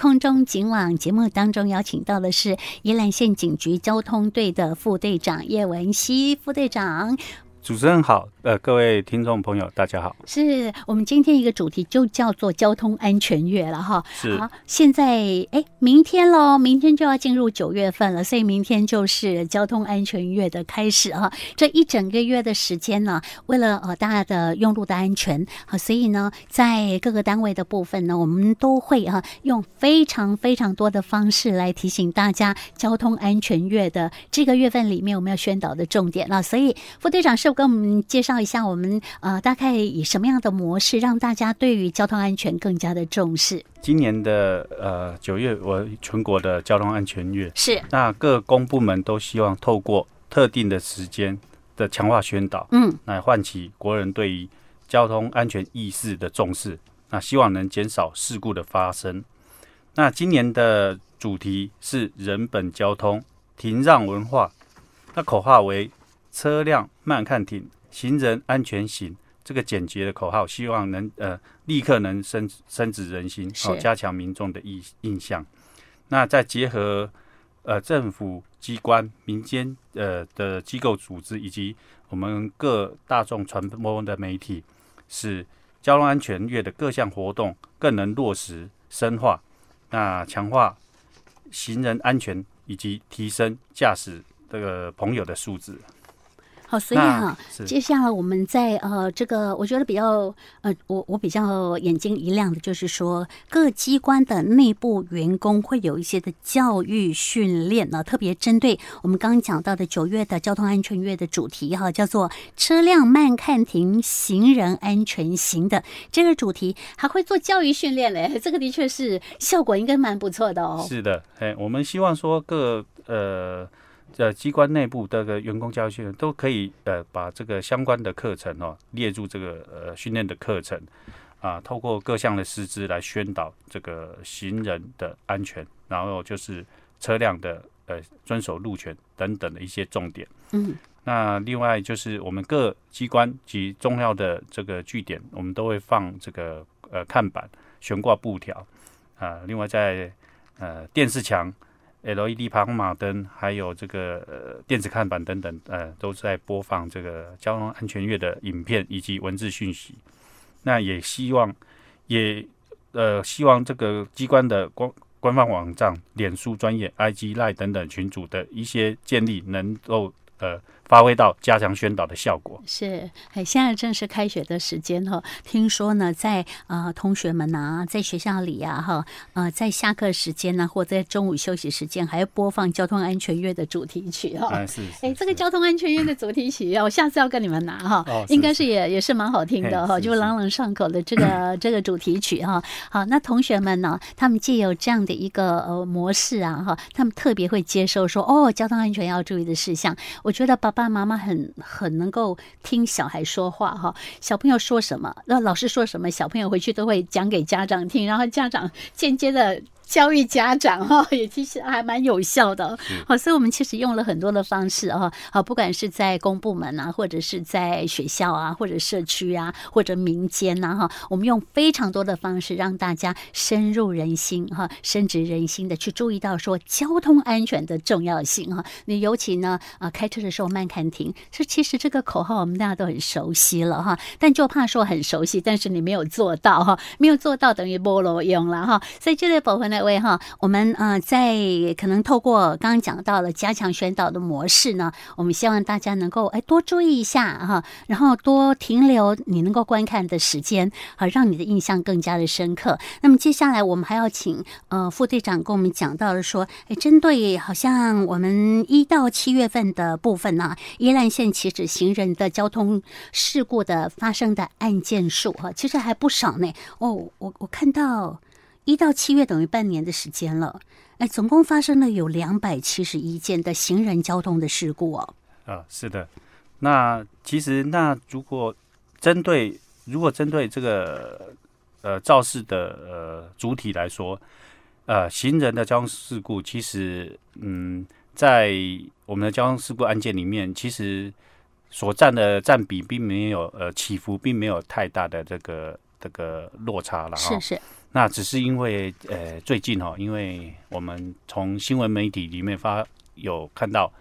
空中警网节目当中邀请到的是宜兰县警局交通队的副队长叶文熙副队长。主持人好，呃，各位听众朋友，大家好。是我们今天一个主题就叫做交通安全月了哈。是。好，现在哎，明天喽，明天就要进入九月份了，所以明天就是交通安全月的开始哈。这一整个月的时间呢，为了呃大家的用路的安全，好，所以呢，在各个单位的部分呢，我们都会啊用非常非常多的方式来提醒大家交通安全月的这个月份里面我们要宣导的重点啊。所以副队长是。跟我们介绍一下，我们呃大概以什么样的模式让大家对于交通安全更加的重视？今年的呃九月，我全国的交通安全月是，那各公部门都希望透过特定的时间的强化宣导，嗯，来唤起国人对于交通安全意识的重视，那希望能减少事故的发生。那今年的主题是人本交通停让文化，那口号为。车辆慢看停，行人安全行。这个简洁的口号，希望能呃立刻能深深植人心，好、哦、加强民众的印印象。那再结合呃政府机关、民间呃的机构组织以及我们各大众传播的媒体，使交通安全月的各项活动更能落实深化，那强化行人安全以及提升驾驶这个朋友的素质。好，所以哈，接下来我们在呃这个，我觉得比较呃，我我比较眼睛一亮的，就是说各机关的内部员工会有一些的教育训练呢，特别针对我们刚刚讲到的九月的交通安全月的主题哈，叫做车辆慢看停，行人安全行的这个主题，还会做教育训练嘞，这个的确是效果应该蛮不错的哦。是的，哎，我们希望说各呃。呃，机关内部的个员工教育训练都可以呃，把这个相关的课程哦列入这个呃训练的课程啊，透过各项的师资来宣导这个行人的安全，然后就是车辆的呃遵守路权等等的一些重点。嗯，那另外就是我们各机关及重要的这个据点，我们都会放这个呃看板、悬挂布条啊，另外在呃电视墙。LED 跑马灯，还有这个电子看板等等，呃，都在播放这个交通安全月的影片以及文字讯息。那也希望，也呃希望这个机关的官官方网站、脸书专业、IG Line 等等群组的一些建立，能够呃。发挥到加强宣导的效果是，哎，现在正是开学的时间哈，听说呢，在呃同学们啊，在学校里啊哈，呃，在下课时间呢，或者在中午休息时间，还要播放交通安全月的主题曲哈。哎，是，哎，这个交通安全月的主题曲，我下次要跟你们拿哈，应该是也也是蛮好听的哈，就朗朗上口的这个这个主题曲哈。好，那同学们呢，他们既有这样的一个呃模式啊哈，他们特别会接受说哦，交通安全要注意的事项。我觉得爸爸。爸爸妈妈很很能够听小孩说话哈，小朋友说什么，那老师说什么，小朋友回去都会讲给家长听，然后家长间接的。教育家长哈，也其实还蛮有效的。好，所以我们其实用了很多的方式啊，好，不管是在公部门啊，或者是在学校啊，或者社区啊，或者民间呐哈，我们用非常多的方式让大家深入人心哈，深植人心的去注意到说交通安全的重要性哈。你尤其呢啊，开车的时候慢看停，这其实这个口号我们大家都很熟悉了哈，但就怕说很熟悉，但是你没有做到哈，没有做到等于菠萝用了哈。所以这类部分呢。各位哈，我们呃在可能透过刚刚讲到了加强宣导的模式呢，我们希望大家能够哎多注意一下哈，然后多停留你能够观看的时间好，让你的印象更加的深刻。那么接下来我们还要请呃副队长跟我们讲到了说，哎，针对好像我们一到七月份的部分呢，依兰县其实行人的交通事故的发生的案件数哈，其实还不少呢。哦，我我看到。一到七月等于半年的时间了，哎，总共发生了有两百七十一件的行人交通的事故哦。啊，是的。那其实，那如果针对如果针对这个呃肇事的呃主体来说，呃，行人的交通事故，其实嗯，在我们的交通事故案件里面，其实所占的占比并没有呃起伏，并没有太大的这个这个落差了哈。是是。那只是因为呃最近哦，因为我们从新闻媒体里面发有看到，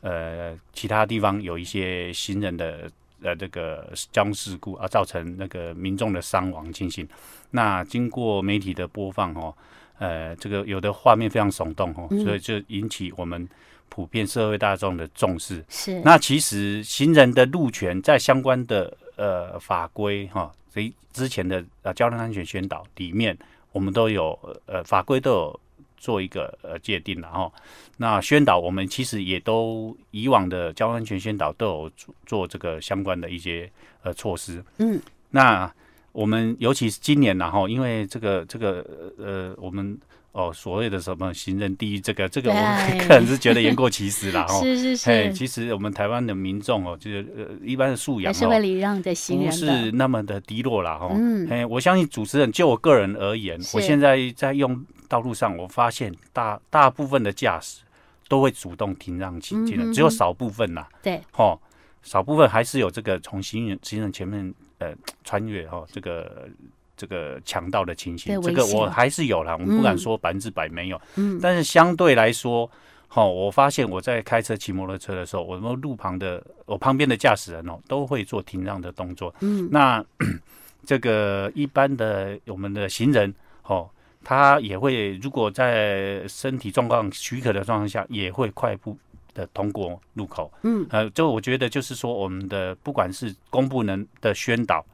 呃其他地方有一些行人的呃这个交通事故而造成那个民众的伤亡情形。那经过媒体的播放哦，呃这个有的画面非常耸动哦，所以就引起我们普遍社会大众的重视。是。那其实行人的路权在相关的呃法规哈。所以之前的呃交通安全宣导里面，我们都有呃法规都有做一个呃界定，然后那宣导我们其实也都以往的交通安全宣导都有做做这个相关的一些呃措施。嗯，那我们尤其是今年然后因为这个这个呃我们。哦，所谓的什么行人第一，这个这个，我个人是觉得言过其实了哦。是是是。其实我们台湾的民众哦，就是呃，一般的素养是会礼让的行人，不是那么的低落了哈。嗯。哎，我相信主持人，就我个人而言，我现在在用道路上，我发现大大部分的驾驶都会主动停让行人，只有少部分呐。对。哦，少部分还是有这个从行人行人前面呃穿越哈这个。这个强盗的情形，这个我还是有啦，我们不敢说百分之百没有，嗯，但是相对来说，好，我发现我在开车骑摩托车的时候，我们路旁的我旁边的驾驶人哦，都会做停让的动作，嗯，那 这个一般的我们的行人哦，他也会如果在身体状况许可的状况下，也会快步的通过路口，嗯，呃，就我觉得就是说，我们的不管是公部门的宣导。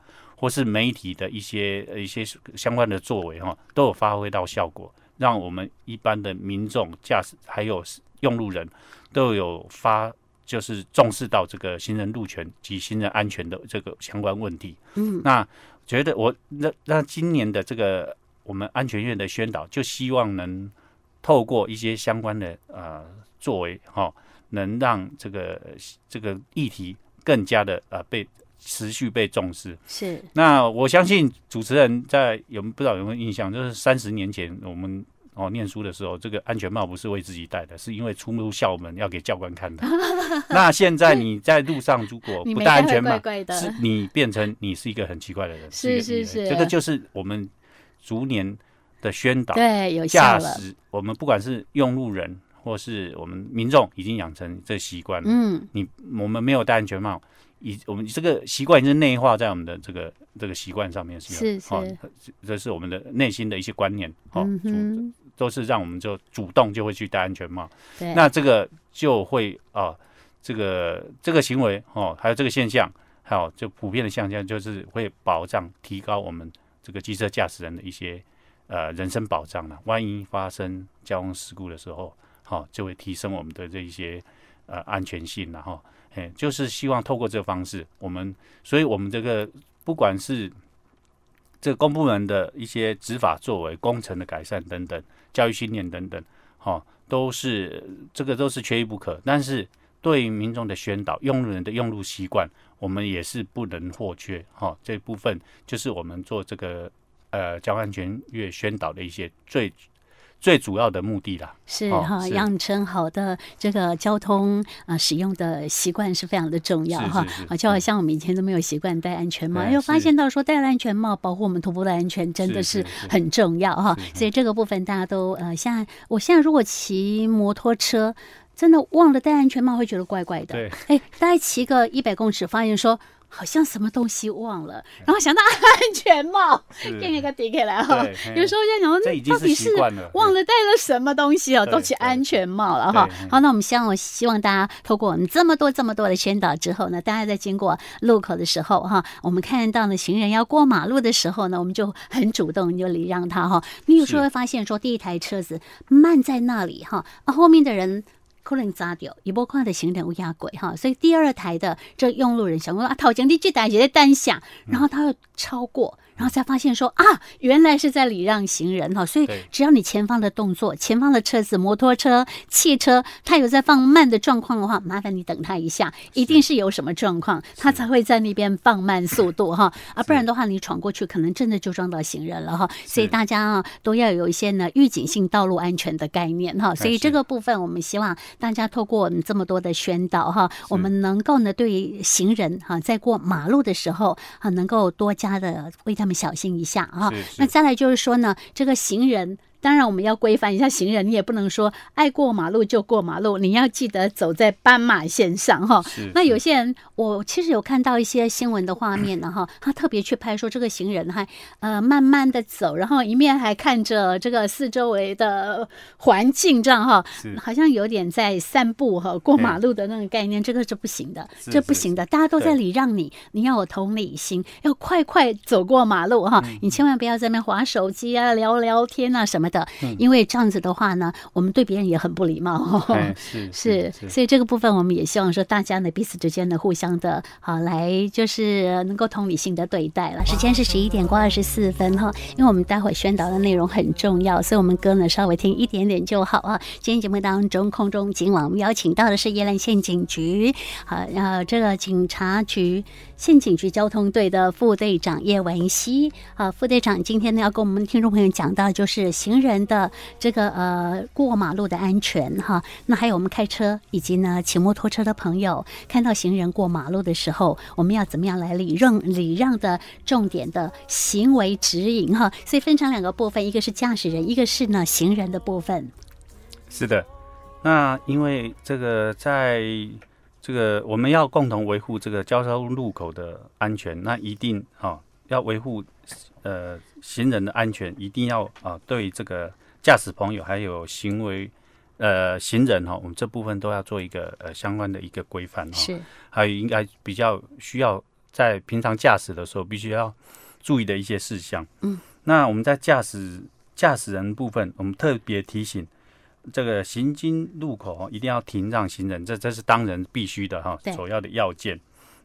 或是媒体的一些一些相关的作为哈，都有发挥到效果，让我们一般的民众驾驶还有用路人都有发，就是重视到这个行人路权及行人安全的这个相关问题。嗯，那觉得我那那今年的这个我们安全院的宣导，就希望能透过一些相关的呃作为哈，能让这个这个议题更加的呃被。持续被重视是。那我相信主持人在有不知道有没有印象，就是三十年前我们哦念书的时候，这个安全帽不是为自己戴的，是因为出入校门要给教官看的。那现在你在路上如果不戴安全帽，是你变成你是一个很奇怪的人。是是是，这个就是我们逐年的宣导，对，有驾驶，我们不管是用路人或是我们民众，已经养成这习惯了。嗯，你我们没有戴安全帽。以我们这个习惯已经内化在我们的这个这个习惯上面，是是是、哦，这是我们的内心的一些观念，哦，嗯、哼都是让我们就主动就会去戴安全帽。对那这个就会啊、哦，这个这个行为哦，还有这个现象，还有就普遍的现象，就是会保障提高我们这个机车驾驶人的一些呃人身保障了。万一发生交通事故的时候，好、哦，就会提升我们的这一些呃安全性，然后。哎，就是希望透过这个方式，我们，所以我们这个不管是这个公部门的一些执法作为、工程的改善等等、教育训练等等，哈、哦，都是这个都是缺一不可。但是对于民众的宣导、用人的用路习惯，我们也是不能或缺。哈、哦，这部分就是我们做这个呃交通安全月宣导的一些最。最主要的目的啦，是哈，养成好的这个交通啊使用的习惯是非常的重要哈。啊，就好像我们以前都没有习惯戴安全帽，又发现到说戴了安全帽保护我们头部的安全真的是很重要哈。所以这个部分大家都呃，现在我现在如果骑摩托车，真的忘了戴安全帽，会觉得怪怪的。对，哎，大概骑个一百公尺，发现说。好像什么东西忘了，然后想到安全帽，给那个抵起来哈。有时候在想，到底是忘了戴了什么东西哦，都起安全帽了哈。好，那我们希望，我希望大家透过我们这么多这么多的宣导之后呢，大家在经过路口的时候哈，我们看到呢行人要过马路的时候呢，我们就很主动就礼让他哈。你有时候会发现说，第一台车子慢在那里哈，啊后面的人。可能砸掉，一波看的行人乌鸦鬼哈，所以第二台的这用路人想说啊，头前你这台也在单下，然后他又超过。然后才发现说啊，原来是在礼让行人哈，所以只要你前方的动作，前方的车子、摩托车、汽车，它有在放慢的状况的话，麻烦你等他一下，一定是有什么状况，他才会在那边放慢速度哈，啊，不然的话你闯过去，可能真的就撞到行人了哈。所以大家啊都要有一些呢预警性道路安全的概念哈。所以这个部分我们希望大家透过我们这么多的宣导哈，我们能够呢对行人哈在过马路的时候啊能够多加的为他们。们小心一下啊。那再来就是说呢，这个行人。当然，我们要规范一下行人，你也不能说爱过马路就过马路，你要记得走在斑马线上哈。那有些人，我其实有看到一些新闻的画面呢哈，他特别去拍说这个行人还呃慢慢的走，然后一面还看着这个四周围的环境这样哈，好像有点在散步哈过马路的那个概念，这个是不行的，这不行的，大家都在礼让你，你要有同理心，要快快走过马路哈，你千万不要在那边滑手机啊、聊聊天啊什么的，因为这样子的话呢，我们对别人也很不礼貌。是是，所以这个部分我们也希望说，大家呢彼此之间呢互相的，好来就是能够同理心的对待了。时间是十一点过二十四分哈，因为我们待会宣导的内容很重要，所以我们歌呢稍微听一点点就好啊。今天节目当中，空中警网我们邀请到的是叶兰县警局，好，然后这个警察局。县警局交通队的副队长叶文熙，啊，副队长今天呢要跟我们听众朋友讲到，就是行人的这个呃过马路的安全哈。那还有我们开车以及呢骑摩托车的朋友，看到行人过马路的时候，我们要怎么样来礼让礼让的重点的行为指引哈。所以分成两个部分，一个是驾驶人，一个是呢行人的部分。是的，那因为这个在。这个我们要共同维护这个交通路口的安全，那一定哈、哦、要维护呃行人的安全，一定要啊、哦、对这个驾驶朋友还有行为呃行人哈、哦，我们这部分都要做一个呃相关的一个规范哈。是，还有应该比较需要在平常驾驶的时候必须要注意的一些事项。嗯，那我们在驾驶驾驶人部分，我们特别提醒。这个行经路口一定要停让行人，这这是当然必须的哈，首要的要件。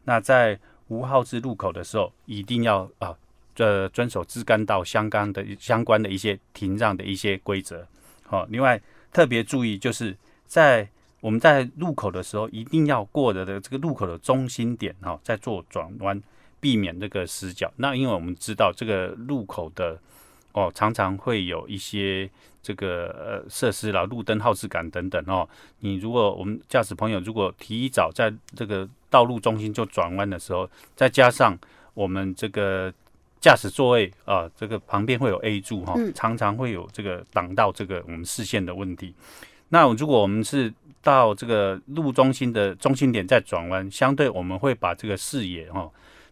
那在无号志路口的时候，一定要啊，这遵守支干道相关的相关的一些停让的一些规则。好，另外特别注意，就是在我们在路口的时候，一定要过的的这个路口的中心点哈，在做转弯，避免这个死角。那因为我们知道这个路口的。哦，常常会有一些这个呃设施啦，路灯、号志杆等等哦。你如果我们驾驶朋友如果提早在这个道路中心就转弯的时候，再加上我们这个驾驶座位啊，这个旁边会有 A 柱哈，常常会有这个挡到这个我们视线的问题。那如果我们是到这个路中心的中心点再转弯，相对我们会把这个视野哈。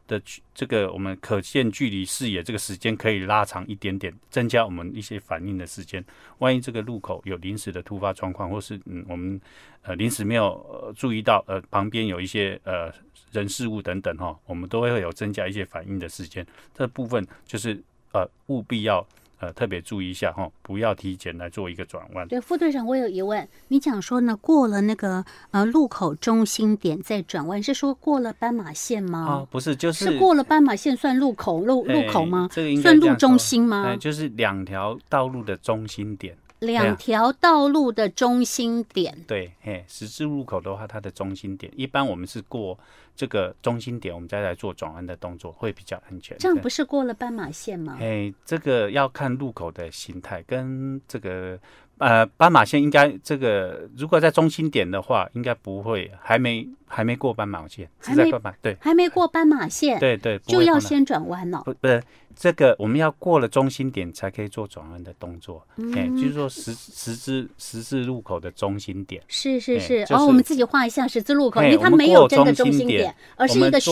的这个我们可见距离视野这个时间可以拉长一点点，增加我们一些反应的时间。万一这个路口有临时的突发状况，或是嗯我们呃临时没有注意到呃旁边有一些呃人事物等等哈，我们都会有增加一些反应的时间。这部分就是呃务必要。呃，特别注意一下哈，不要提前来做一个转弯。对，副队长，我有疑问。你讲说呢，过了那个呃路口中心点再转弯，是说过了斑马线吗？哦，不是，就是是过了斑马线算路口路路口吗？这个应该算路中心吗？就是两条道路的中心点。两条道路的中心点，对，嘿，十字路口的话，它的中心点，一般我们是过这个中心点，我们再来做转弯的动作，会比较安全。这样不是过了斑马线吗？哎，这个要看路口的形态跟这个。呃，斑马线应该这个，如果在中心点的话，应该不会，还没还没过斑马线，还没斑马对，还没过斑马线，对对，就要先转弯了。不不是这个，我们要过了中心点才可以做转弯的动作。哎、嗯，就是说十十字十字路口的中心点，是是是。哦、我们自己画一下十字路口，因为它没有真的中心点，而是一个虚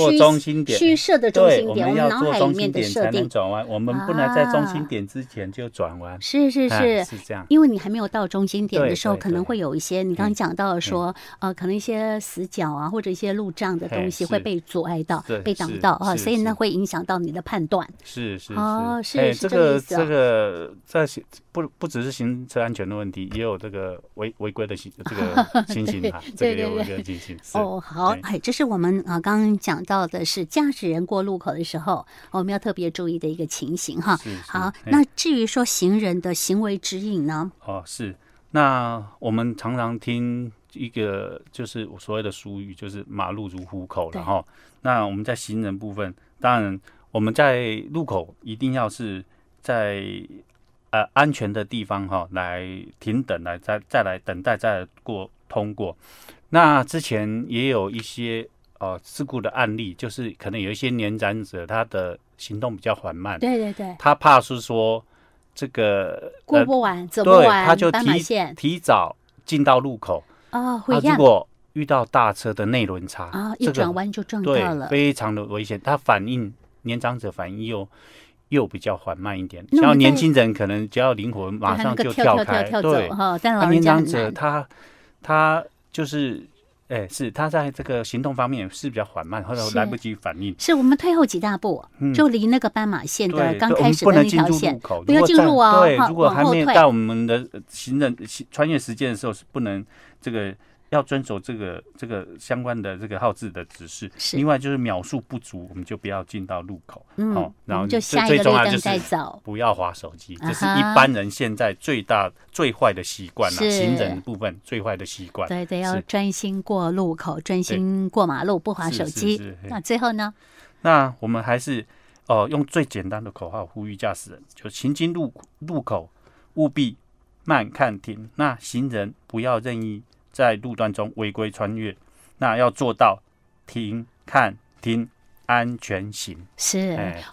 虚设的中心点。我们要做中心点才能转弯，我们不能在中心点之前就转弯。是是是，是这样，因为你还没有到中心点。的时候可能会有一些，你刚刚讲到了说，呃，可能一些死角啊，或者一些路障的东西会被阻碍到，被挡到啊，所以呢会影响到你的判断。是是哦，是是这个这个在不不只是行车安全的问题，也有这个违违规的行这个情形啊，这个有一个情形。哦，好，哎，这是我们啊刚刚讲到的是驾驶人过路口的时候，我们要特别注意的一个情形哈。好，那至于说行人的行为指引呢？哦，是。那我们常常听一个就是我所谓的俗语，就是马路如虎口了哈。那我们在行人部分，当然我们在路口一定要是在呃安全的地方哈，来停等，来再再来等待，再来过通过。那之前也有一些呃事故的案例，就是可能有一些年长者他的行动比较缓慢，对对对，他怕是说这个过不完、呃、走不完，他就提提早进到路口哦，会如果遇到大车的内轮差啊，一转弯就撞到了，对，非常的危险。他反应年长者反应又又比较缓慢一点，然后年轻人可能只要灵活，马上就跳开。对，但年长者他他就是，哎、欸，是他在这个行动方面是比较缓慢，或者来不及反应。是我们退后几大步，嗯、就离那个斑马线的刚开始的那条线，不要进入啊。对，如果还没有到我们的行人穿越时间的时候，是不能这个。要遵守这个这个相关的这个号志的指示。另外就是秒数不足，我们就不要进到路口。嗯，哦，然后就下最重要就是走，不要划手机，这是一般人现在最大最坏的习惯了。行人部分最坏的习惯。对对，要专心过路口，专心过马路，不划手机。那最后呢？那我们还是哦，用最简单的口号呼吁驾驶人：就行经路路口务必慢看停。那行人不要任意。在路段中违规穿越，那要做到停、看、停，安全行。是，哎，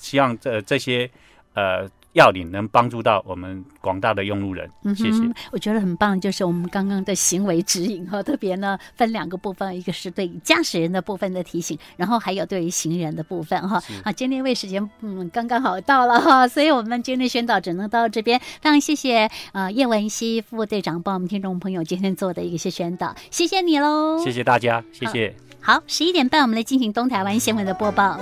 希望这这些呃。要领能帮助到我们广大的用路人，谢谢。嗯、我觉得很棒，就是我们刚刚的行为指引哈，特别呢分两个部分，一个是对驾驶人的部分的提醒，然后还有对于行人的部分哈。啊，今天因为时间嗯刚刚好到了哈，所以我们今天宣导只能到这边。非常谢谢呃叶文熙副队长帮我们听众朋友今天做的一些宣导，谢谢你喽，谢谢大家，谢谢。好，十一点半我们来进行东台湾新闻的播报。